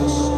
Deus.